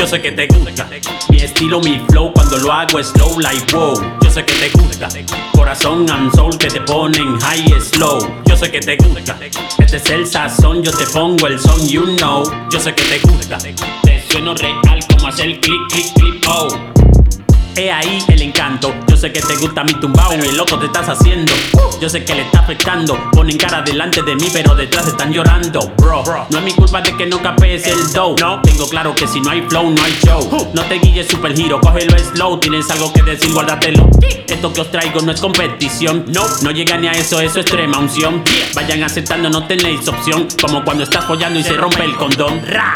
Yo sé que te gusta. Mi estilo, mi flow, cuando lo hago slow like wow. Yo sé que te gusta. Corazón and soul que te ponen high slow. Yo sé que te gusta. Este es el sazón, yo te pongo el son, you know. Yo sé que te gusta. Te sueno real como hacer click, click, click, oh. He ahí el encanto. Yo sé que te gusta mi tumbao, el loco te estás haciendo. Yo sé que le está afectando. Ponen cara delante de mí, pero detrás están llorando. Bro, no es mi culpa de que no capes el dough. No, tengo claro que si no hay flow, no hay show. No te guilles super giro, cógelo slow. Tienes algo que decir, guárdatelo. Esto que os traigo no es competición. No, no llega ni a eso, eso es extrema unción. Vayan aceptando, no tenéis opción. Como cuando estás follando y se rompe el condón. Ra,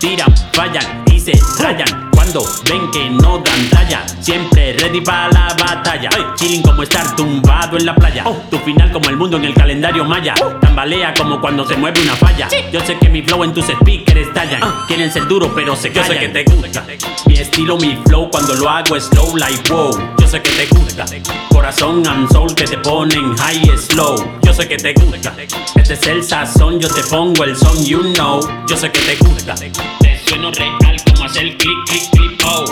tiran, fallan y se rayan. Ven que no dan talla, siempre ready para la batalla. Chilling como estar tumbado en la playa. Tu final como el mundo en el calendario maya. Tambalea como cuando se mueve una falla. Yo sé que mi flow en tus speakers estallan. Quieren ser duro, pero se callan. Yo sé que te gusta. Mi estilo, mi flow, cuando lo hago es slow like wow. Yo sé que te gusta. Corazón and soul que te ponen high slow. Yo sé que te gusta. Este es el sazón, yo te pongo el son, you know. Yo sé que te gusta. Te sueno real como hacer click, click, click, oh.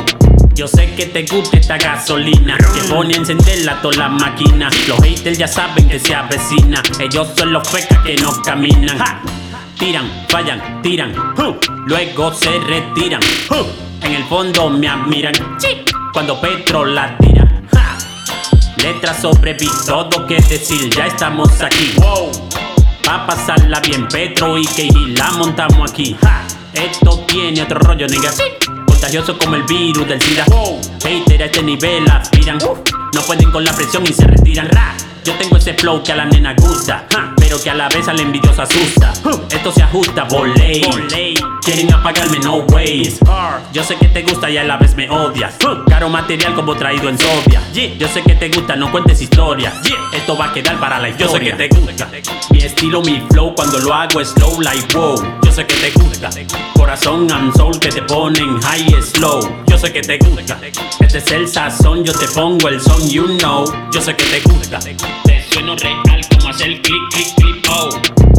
Yo sé que te gusta esta gasolina que pone a encenderla toda la máquina. Los haters ya saben que se avecina. Ellos son los fecas que no caminan. Ja. Tiran, fallan, tiran. huh. Luego se retiran. huh. En el fondo me admiran. Sí. Cuando Petro la tira. Ja. Letras sobre beat, todo que decir, ya estamos aquí. Wow. Pa' pasarla bien, Petro y que la montamos aquí. Ja. Esto tiene otro rollo, nigga. Contagioso como el virus del SIDA. Hater a este nivel aspiran. No pueden con la presión y se retiran. Ra. Yo tengo ese flow que a la nena gusta, ja, pero que a la vez a la envidiosa asusta. Esto se ajusta, voley. Quieren apagarme, no way. Yo sé que te gusta y a la vez me odias. Caro material como traído en Sofia. Yo sé que te gusta, no cuentes historias. Esto va a quedar para la historia. Yo sé que te gusta. Mi estilo, mi flow, cuando lo hago es slow like wow. Yo sé que te gusta. Corazón and soul que te ponen high slow. Yo sé que te gusta. Este es el sazón, yo te pongo el son, you know. Yo sé que te gusta. Te sueno real como hacer click, click, click, oh.